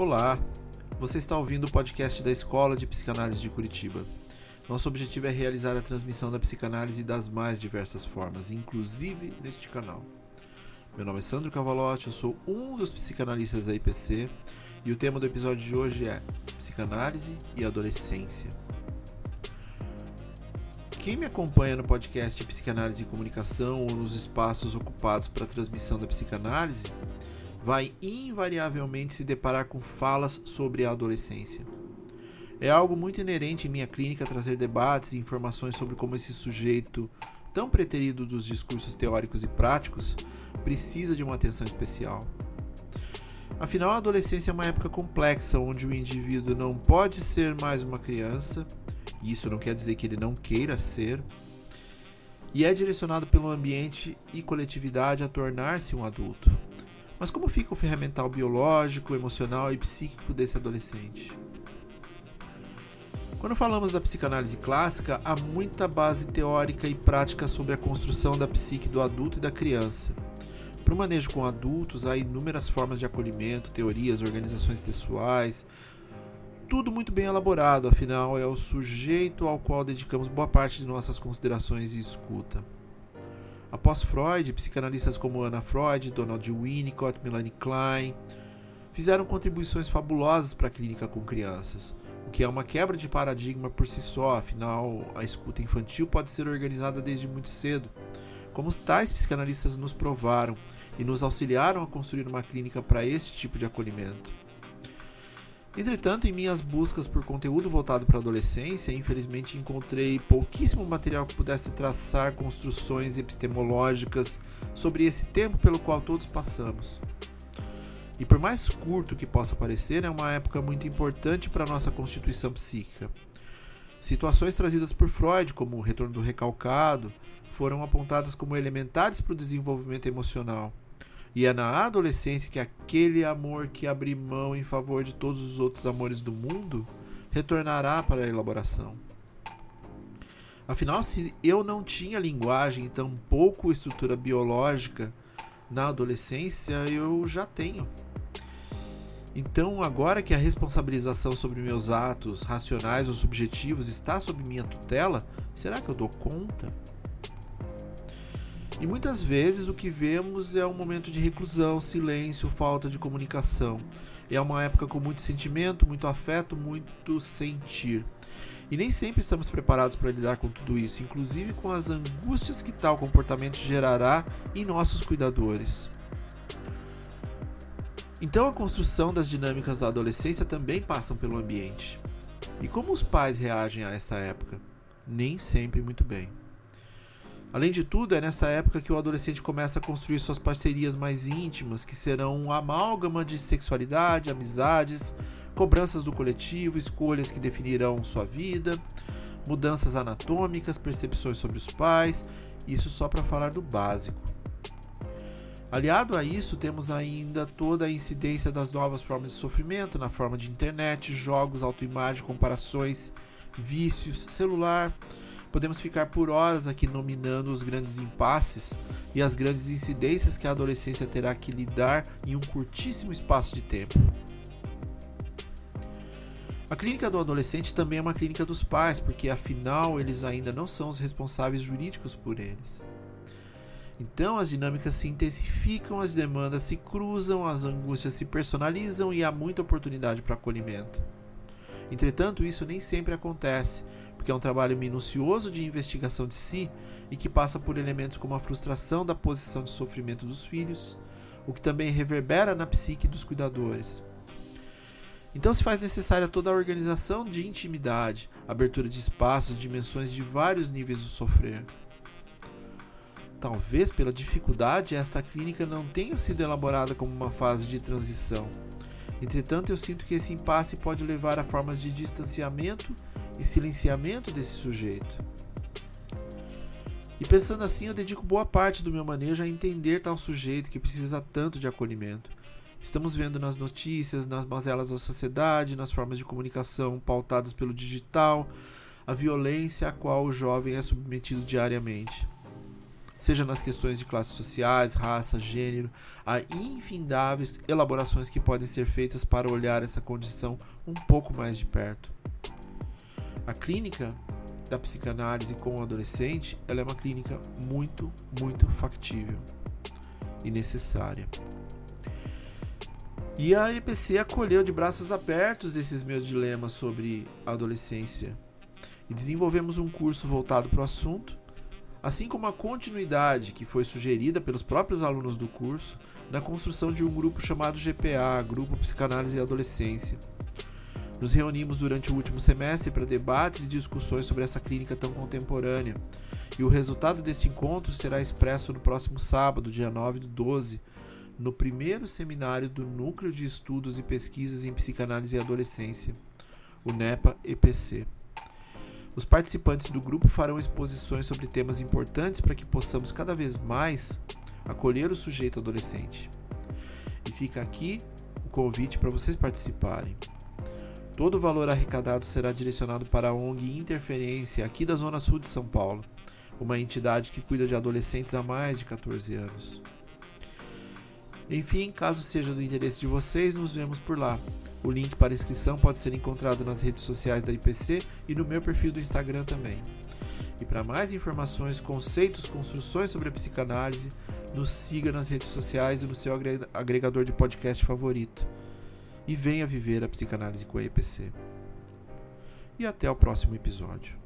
Olá, você está ouvindo o podcast da Escola de Psicanálise de Curitiba. Nosso objetivo é realizar a transmissão da psicanálise das mais diversas formas, inclusive neste canal. Meu nome é Sandro Cavalotti, eu sou um dos psicanalistas da IPC e o tema do episódio de hoje é Psicanálise e Adolescência. Quem me acompanha no podcast Psicanálise e Comunicação ou nos espaços ocupados para a transmissão da psicanálise vai invariavelmente se deparar com falas sobre a adolescência. É algo muito inerente em minha clínica trazer debates e informações sobre como esse sujeito, tão preterido dos discursos teóricos e práticos, precisa de uma atenção especial. Afinal, a adolescência é uma época complexa onde o indivíduo não pode ser mais uma criança e isso não quer dizer que ele não queira ser, e é direcionado pelo ambiente e coletividade a tornar-se um adulto. Mas como fica o ferramental biológico, emocional e psíquico desse adolescente? Quando falamos da psicanálise clássica, há muita base teórica e prática sobre a construção da psique do adulto e da criança. Para o manejo com adultos, há inúmeras formas de acolhimento, teorias, organizações textuais, tudo muito bem elaborado, afinal é o sujeito ao qual dedicamos boa parte de nossas considerações e escuta. Após Freud, psicanalistas como Anna Freud, Donald Winnicott, Melanie Klein fizeram contribuições fabulosas para a clínica com crianças, o que é uma quebra de paradigma por si só, afinal a escuta infantil pode ser organizada desde muito cedo, como tais psicanalistas nos provaram e nos auxiliaram a construir uma clínica para esse tipo de acolhimento. Entretanto, em minhas buscas por conteúdo voltado para a adolescência, infelizmente encontrei pouquíssimo material que pudesse traçar construções epistemológicas sobre esse tempo pelo qual todos passamos. E por mais curto que possa parecer, é uma época muito importante para a nossa constituição psíquica. Situações trazidas por Freud, como o retorno do recalcado, foram apontadas como elementares para o desenvolvimento emocional e é na adolescência que aquele amor que abri mão em favor de todos os outros amores do mundo retornará para a elaboração. Afinal, se eu não tinha linguagem e tampouco estrutura biológica na adolescência, eu já tenho. Então, agora que a responsabilização sobre meus atos racionais ou subjetivos está sob minha tutela, será que eu dou conta? E muitas vezes o que vemos é um momento de reclusão, silêncio, falta de comunicação. É uma época com muito sentimento, muito afeto, muito sentir. E nem sempre estamos preparados para lidar com tudo isso, inclusive com as angústias que tal comportamento gerará em nossos cuidadores. Então a construção das dinâmicas da adolescência também passam pelo ambiente. E como os pais reagem a essa época? Nem sempre muito bem. Além de tudo, é nessa época que o adolescente começa a construir suas parcerias mais íntimas, que serão um amálgama de sexualidade, amizades, cobranças do coletivo, escolhas que definirão sua vida, mudanças anatômicas, percepções sobre os pais, isso só para falar do básico. Aliado a isso, temos ainda toda a incidência das novas formas de sofrimento na forma de internet, jogos, autoimagem, comparações, vícios, celular, Podemos ficar por horas aqui nominando os grandes impasses e as grandes incidências que a adolescência terá que lidar em um curtíssimo espaço de tempo. A clínica do adolescente também é uma clínica dos pais, porque afinal eles ainda não são os responsáveis jurídicos por eles. Então as dinâmicas se intensificam, as demandas se cruzam, as angústias se personalizam e há muita oportunidade para acolhimento. Entretanto, isso nem sempre acontece, porque é um trabalho minucioso de investigação de si e que passa por elementos como a frustração da posição de sofrimento dos filhos, o que também reverbera na psique dos cuidadores. Então se faz necessária toda a organização de intimidade, abertura de espaços, dimensões de vários níveis do sofrer. Talvez pela dificuldade, esta clínica não tenha sido elaborada como uma fase de transição. Entretanto, eu sinto que esse impasse pode levar a formas de distanciamento e silenciamento desse sujeito. E pensando assim, eu dedico boa parte do meu manejo a entender tal sujeito que precisa tanto de acolhimento. Estamos vendo nas notícias, nas mazelas da sociedade, nas formas de comunicação pautadas pelo digital, a violência a qual o jovem é submetido diariamente. seja nas questões de classes sociais, raça, gênero, há infindáveis elaborações que podem ser feitas para olhar essa condição um pouco mais de perto. A clínica da psicanálise com o adolescente, ela é uma clínica muito, muito factível e necessária. E a EPC acolheu de braços abertos esses meus dilemas sobre a adolescência e desenvolvemos um curso voltado para o assunto, assim como a continuidade que foi sugerida pelos próprios alunos do curso na construção de um grupo chamado GPA Grupo Psicanálise e Adolescência. Nos reunimos durante o último semestre para debates e discussões sobre essa clínica tão contemporânea, e o resultado desse encontro será expresso no próximo sábado, dia 9 do 12, no primeiro seminário do Núcleo de Estudos e Pesquisas em Psicanálise e Adolescência, o NEPA-EPC. Os participantes do grupo farão exposições sobre temas importantes para que possamos cada vez mais acolher o sujeito adolescente. E fica aqui o convite para vocês participarem. Todo o valor arrecadado será direcionado para a ONG Interferência, aqui da Zona Sul de São Paulo, uma entidade que cuida de adolescentes há mais de 14 anos. Enfim, caso seja do interesse de vocês, nos vemos por lá. O link para inscrição pode ser encontrado nas redes sociais da IPC e no meu perfil do Instagram também. E para mais informações, conceitos, construções sobre a psicanálise, nos siga nas redes sociais e no seu agregador de podcast favorito. E venha viver a psicanálise com a IPC. E até o próximo episódio.